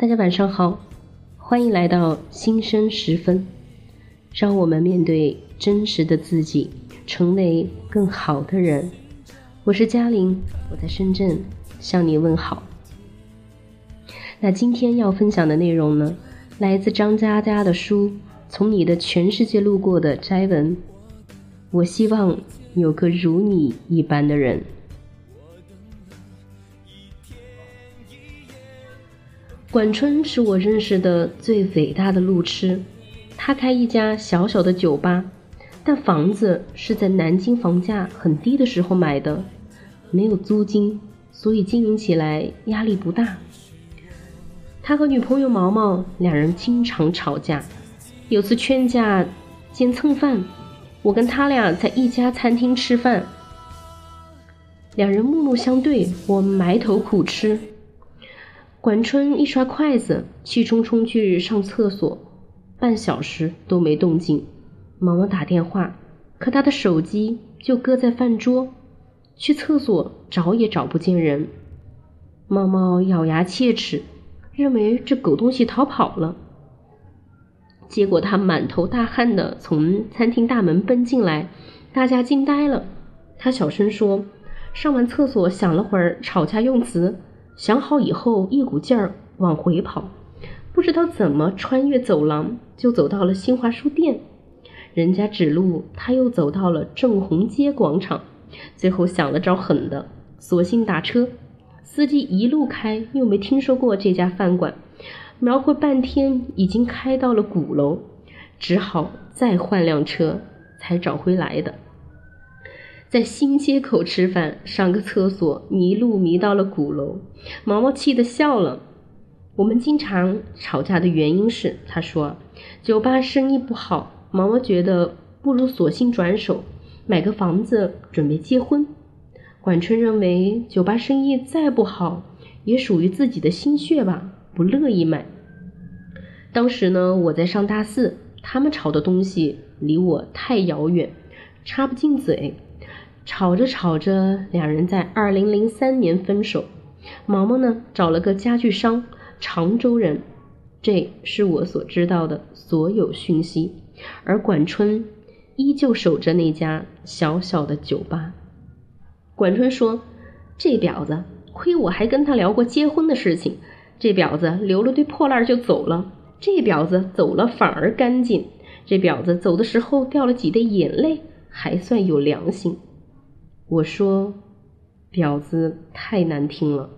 大家晚上好，欢迎来到新生时分，让我们面对真实的自己，成为更好的人。我是嘉玲，我在深圳向你问好。那今天要分享的内容呢，来自张嘉佳的书《从你的全世界路过的摘文》。我希望有个如你一般的人。管春是我认识的最伟大的路痴，他开一家小小的酒吧，但房子是在南京房价很低的时候买的，没有租金，所以经营起来压力不大。他和女朋友毛毛两人经常吵架，有次劝架兼蹭饭，我跟他俩在一家餐厅吃饭，两人目目相对，我埋头苦吃。管春一刷筷子，气冲冲去上厕所，半小时都没动静。毛毛打电话，可他的手机就搁在饭桌，去厕所找也找不见人。毛毛咬牙切齿，认为这狗东西逃跑了。结果他满头大汗的从餐厅大门奔进来，大家惊呆了。他小声说：“上完厕所想了会儿吵架用词。”想好以后，一股劲儿往回跑，不知道怎么穿越走廊，就走到了新华书店。人家指路，他又走到了正红街广场。最后想了招狠的，索性打车。司机一路开，又没听说过这家饭馆，描绘半天，已经开到了鼓楼，只好再换辆车才找回来的。在新街口吃饭，上个厕所迷路迷到了鼓楼，毛毛气得笑了。我们经常吵架的原因是，他说酒吧生意不好，毛毛觉得不如索性转手买个房子准备结婚。管春认为酒吧生意再不好，也属于自己的心血吧，不乐意买。当时呢，我在上大四，他们吵的东西离我太遥远，插不进嘴。吵着吵着，两人在二零零三年分手。毛毛呢，找了个家具商，常州人。这是我所知道的所有讯息。而管春依旧守着那家小小的酒吧。管春说：“这婊子，亏我还跟他聊过结婚的事情。这婊子留了堆破烂就走了。这婊子走了反而干净。这婊子走的时候掉了几滴眼泪，还算有良心。”我说：“婊子太难听了。”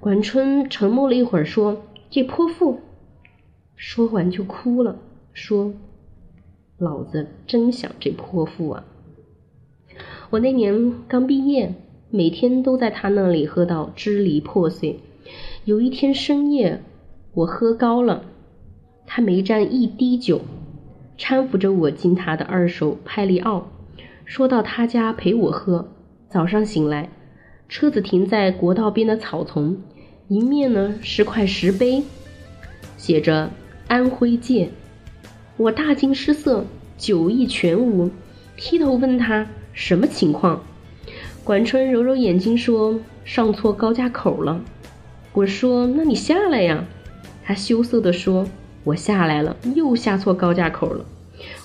管春沉默了一会儿，说：“这泼妇。”说完就哭了，说：“老子真想这泼妇啊！”我那年刚毕业，每天都在他那里喝到支离破碎。有一天深夜，我喝高了，他没沾一滴酒，搀扶着我进他的二手派利奥。说到他家陪我喝，早上醒来，车子停在国道边的草丛，迎面呢是块石碑，写着“安徽界”。我大惊失色，酒意全无，劈头问他什么情况。管春揉揉眼睛说：“上错高架口了。”我说：“那你下来呀。”他羞涩地说：“我下来了，又下错高架口了。”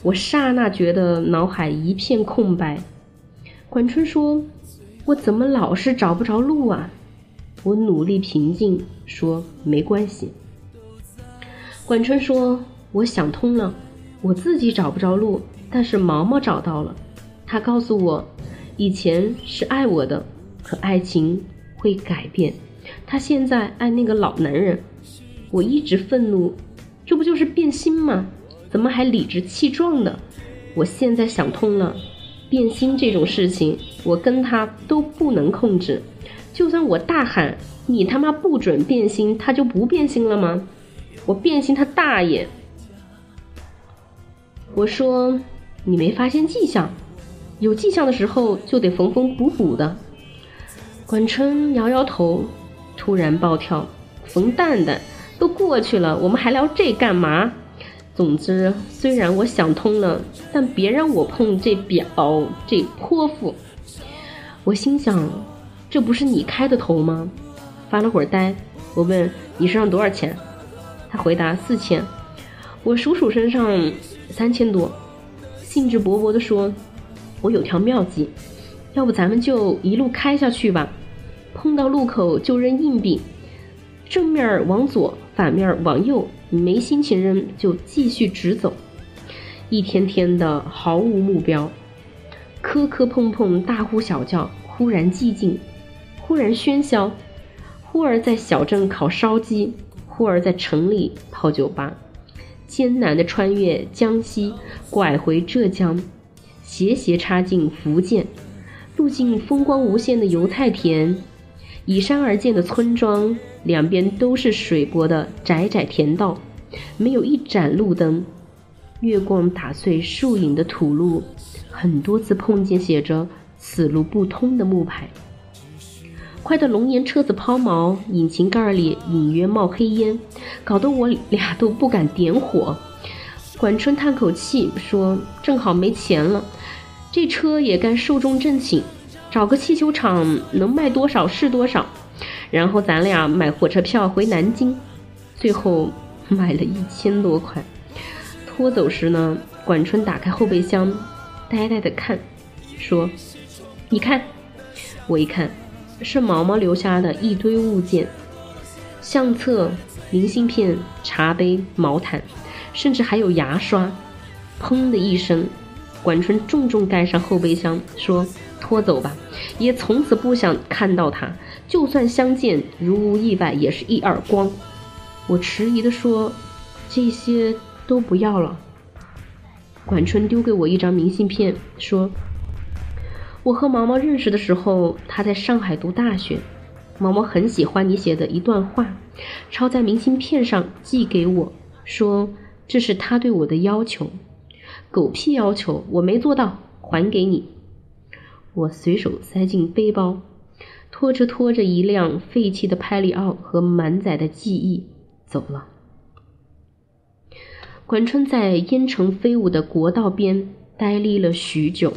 我刹那觉得脑海一片空白。管春说：“我怎么老是找不着路啊？”我努力平静说：“没关系。”管春说：“我想通了，我自己找不着路，但是毛毛找到了。他告诉我，以前是爱我的，可爱情会改变。他现在爱那个老男人。我一直愤怒，这不就是变心吗？”怎么还理直气壮的？我现在想通了，变心这种事情，我跟他都不能控制。就算我大喊“你他妈不准变心”，他就不变心了吗？我变心他大爷！我说你没发现迹象，有迹象的时候就得缝缝补补的。管春摇摇头，突然暴跳：“冯蛋蛋，都过去了，我们还聊这干嘛？”总之，虽然我想通了，但别让我碰这婊这泼妇。我心想，这不是你开的头吗？发了会儿呆，我问你身上多少钱？他回答四千。我数数身上三千多，兴致勃勃地说：“我有条妙计，要不咱们就一路开下去吧。碰到路口就扔硬币，正面往左，反面往右。没心情扔就继续直走。一天天的毫无目标，磕磕碰碰，大呼小叫，忽然寂静，忽然喧嚣。”忽而在小镇烤烧鸡，忽而在城里泡酒吧，艰难的穿越江西，拐回浙江，斜斜插进福建，路径风光无限的油菜田，依山而建的村庄，两边都是水泊的窄窄田道，没有一盏路灯，月光打碎树影的土路，很多次碰见写着“此路不通”的木牌。快到龙岩车子抛锚，引擎盖里隐约冒黑烟，搞得我俩都不敢点火。管春叹口气说：“正好没钱了，这车也该寿终正寝，找个汽修厂能卖多少是多少，然后咱俩买火车票回南京。”最后买了一千多块。拖走时呢，管春打开后备箱，呆呆的看，说：“你看。”我一看。是毛毛留下的一堆物件，相册、明信片、茶杯、毛毯，甚至还有牙刷。砰的一声，管春重重盖上后备箱，说：“拖走吧，也从此不想看到他。就算相见，如无意外，也是一耳光。”我迟疑地说：“这些都不要了。”管春丢给我一张明信片，说。我和毛毛认识的时候，他在上海读大学。毛毛很喜欢你写的一段话，抄在明信片上寄给我，说这是他对我的要求。狗屁要求，我没做到，还给你。我随手塞进背包，拖着拖着一辆废弃的派里奥和满载的记忆走了。管春在烟尘飞舞的国道边呆立了许久。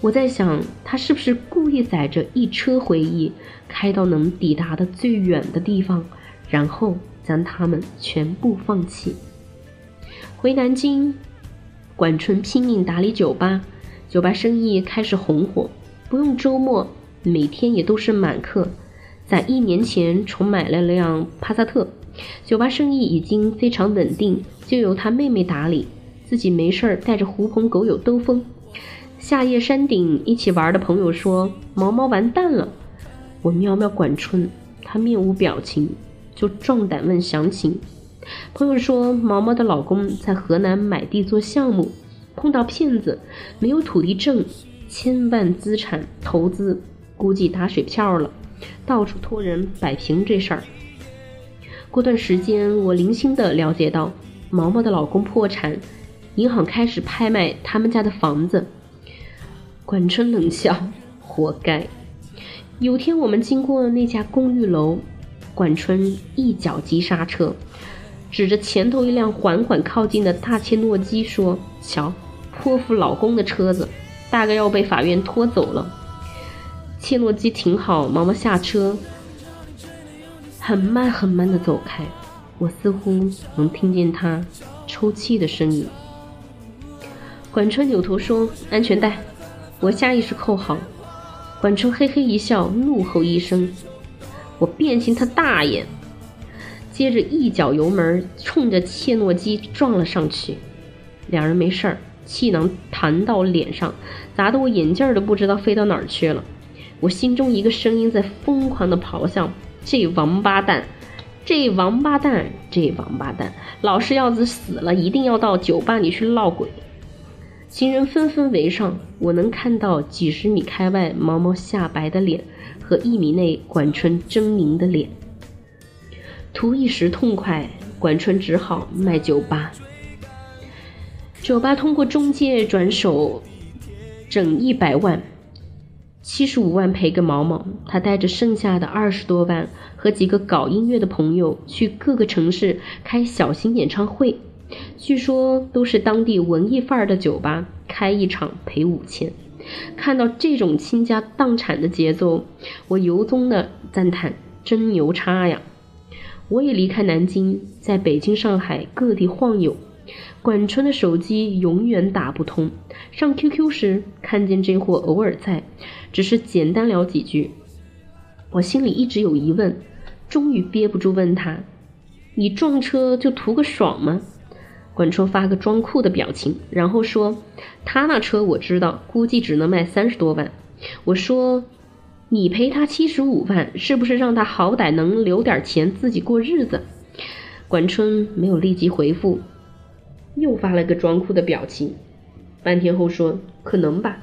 我在想，他是不是故意载着一车回忆，开到能抵达的最远的地方，然后将他们全部放弃。回南京，管春拼命打理酒吧，酒吧生意开始红火，不用周末，每天也都是满客。在一年前重买了辆帕萨特，酒吧生意已经非常稳定，就由他妹妹打理，自己没事儿带着狐朋狗友兜风。夏夜山顶一起玩的朋友说：“毛毛完蛋了。”我喵喵管春，他面无表情，就壮胆问详情。朋友说：“毛毛的老公在河南买地做项目，碰到骗子，没有土地证，千万资产投资估计打水漂了，到处托人摆平这事儿。”过段时间，我零星的了解到，毛毛的老公破产，银行开始拍卖他们家的房子。管春冷笑：“活该。”有天我们经过那家公寓楼，管春一脚急刹车，指着前头一辆缓缓靠近的大切诺基说：“瞧，泼妇老公的车子，大概要被法院拖走了。”切诺基停好，毛毛下车，很慢很慢的走开，我似乎能听见他抽泣的声音。管春扭头说：“安全带。”我下意识扣好，管春嘿嘿一笑，怒吼一声：“我变形他大爷！”接着一脚油门，冲着切诺基撞了上去。两人没事儿，气囊弹到脸上，砸得我眼镜都不知道飞到哪儿去了。我心中一个声音在疯狂的咆哮：“这王八蛋！这王八蛋！这王八蛋！老是要子死了，一定要到酒吧里去闹鬼！”行人纷纷围上，我能看到几十米开外毛毛下白的脸和一米内管春狰狞的脸。图一时痛快，管春只好卖酒吧。酒吧通过中介转手，整一百万，七十五万赔给毛毛。他带着剩下的二十多万和几个搞音乐的朋友去各个城市开小型演唱会。据说都是当地文艺范儿的酒吧，开一场赔五千，看到这种倾家荡产的节奏，我由衷的赞叹：真牛叉呀！我也离开南京，在北京、上海各地晃悠。管春的手机永远打不通，上 QQ 时看见这货偶尔在，只是简单聊几句。我心里一直有疑问，终于憋不住问他：“你撞车就图个爽吗？”管春发个装酷的表情，然后说：“他那车我知道，估计只能卖三十多万。”我说：“你赔他七十五万，是不是让他好歹能留点钱自己过日子？”管春没有立即回复。又发了个装酷的表情，半天后说：“可能吧，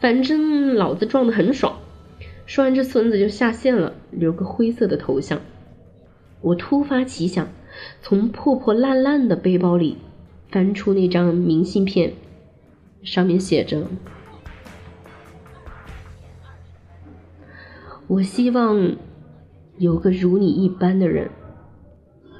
反正老子撞得很爽。”说完，这孙子就下线了，留个灰色的头像。我突发奇想，从破破烂烂的背包里翻出那张明信片，上面写着：“我希望有个如你一般的人。”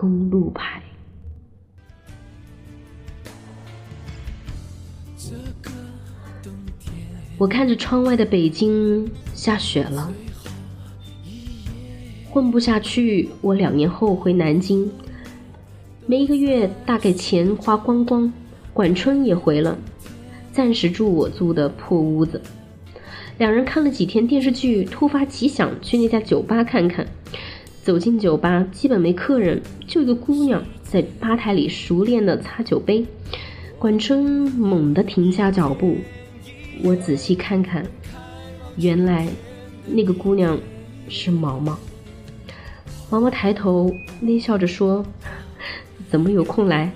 公路牌。我看着窗外的北京下雪了，混不下去。我两年后回南京，没一个月，大概钱花光光。管春也回了，暂时住我租的破屋子。两人看了几天电视剧，突发奇想去那家酒吧看看。走进酒吧，基本没客人，就一个姑娘在吧台里熟练的擦酒杯。管春猛地停下脚步，我仔细看看，原来那个姑娘是毛毛。毛毛抬头微笑着说：“怎么有空来？”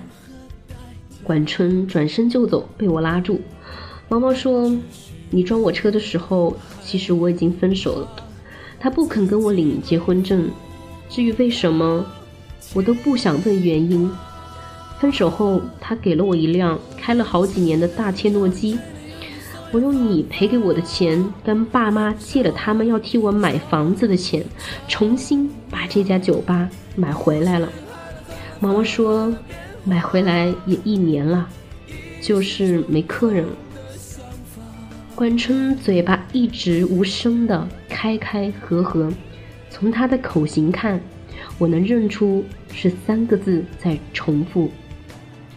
管春转身就走，被我拉住。毛毛说：“你撞我车的时候，其实我已经分手了。他不肯跟我领结婚证。”至于为什么，我都不想问原因。分手后，他给了我一辆开了好几年的大切诺基。我用你赔给我的钱，跟爸妈借了他们要替我买房子的钱，重新把这家酒吧买回来了。毛毛说，买回来也一年了，就是没客人了。关春嘴巴一直无声的开开合合。从他的口型看，我能认出是三个字在重复：“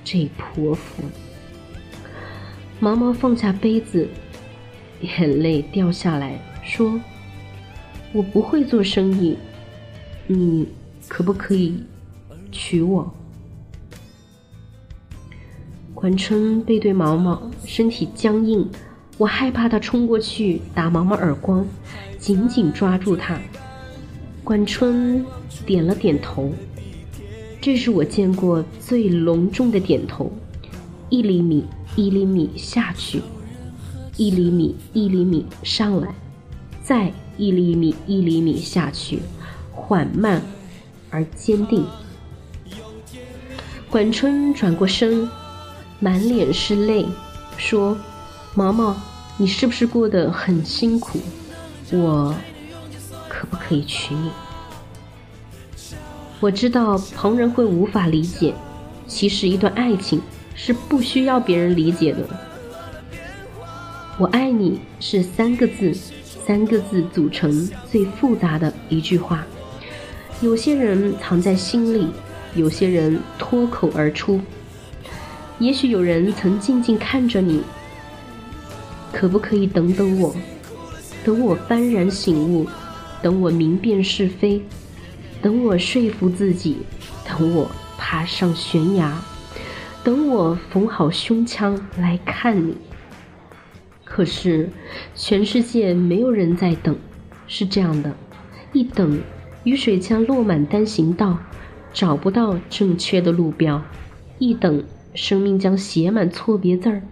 这泼妇。”毛毛放下杯子，眼泪掉下来，说：“我不会做生意，你可不可以娶我？”管春背对毛毛，身体僵硬，我害怕他冲过去打毛毛耳光，紧紧抓住他。管春点了点头，这是我见过最隆重的点头。一厘米，一厘米下去，一厘米，一厘米上来，再一厘米，一厘米下去，缓慢而坚定。管春转过身，满脸是泪，说：“毛毛，你是不是过得很辛苦？我。”可不可以娶你？我知道旁人会无法理解，其实一段爱情是不需要别人理解的。我爱你是三个字，三个字组成最复杂的一句话。有些人藏在心里，有些人脱口而出。也许有人曾静静看着你，可不可以等等我？等我幡然醒悟。等我明辨是非，等我说服自己，等我爬上悬崖，等我缝好胸腔来看你。可是，全世界没有人在等，是这样的：一等，雨水将落满单行道，找不到正确的路标；一等，生命将写满错别字儿，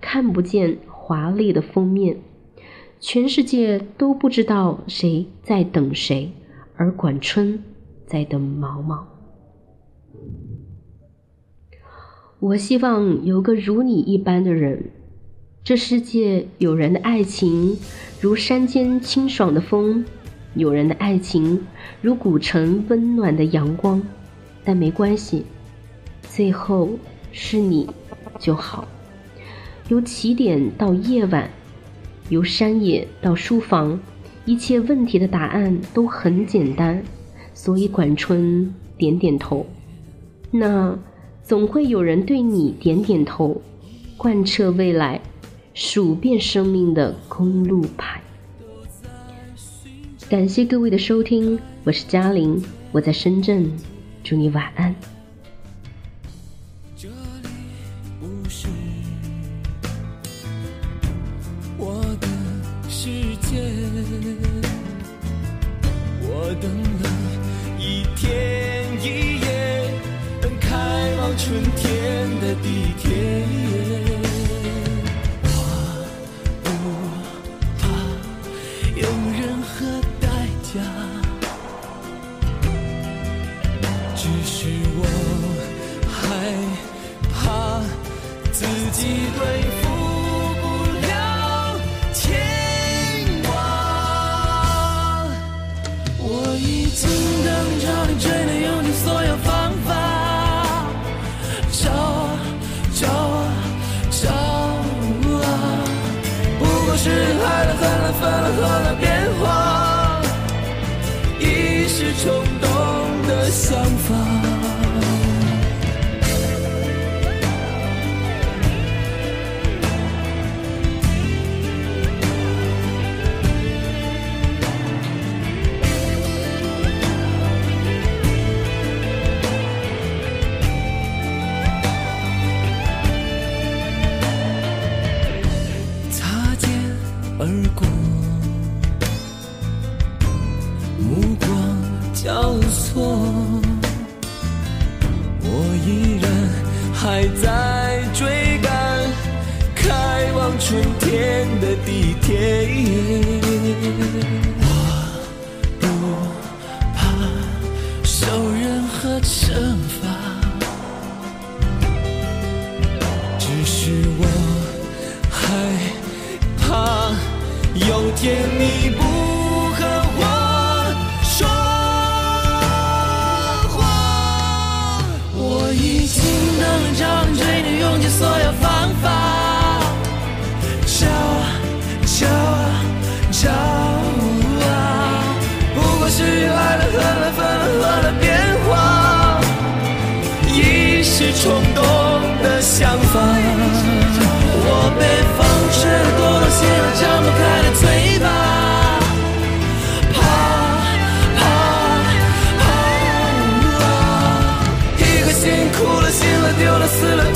看不见华丽的封面。全世界都不知道谁在等谁，而管春在等毛毛。我希望有个如你一般的人。这世界有人的爱情如山间清爽的风，有人的爱情如古城温暖的阳光，但没关系，最后是你就好。由起点到夜晚，由山野到书房，一切问题的答案都很简单，所以管春点点头。那总会有人对你点点头，贯彻未来。数遍生命的公路牌。感谢各位的收听，我是嘉玲，我在深圳，祝你晚安。我等了一天一夜，等开往春天的地铁。是你不和我说话，我已经能你对你用尽所有方法。找啊找啊找啊，不过是爱的恨了分了合了变化，一时冲动的想法，我被风吹得多多歇着。负了，信了，丢了，死了。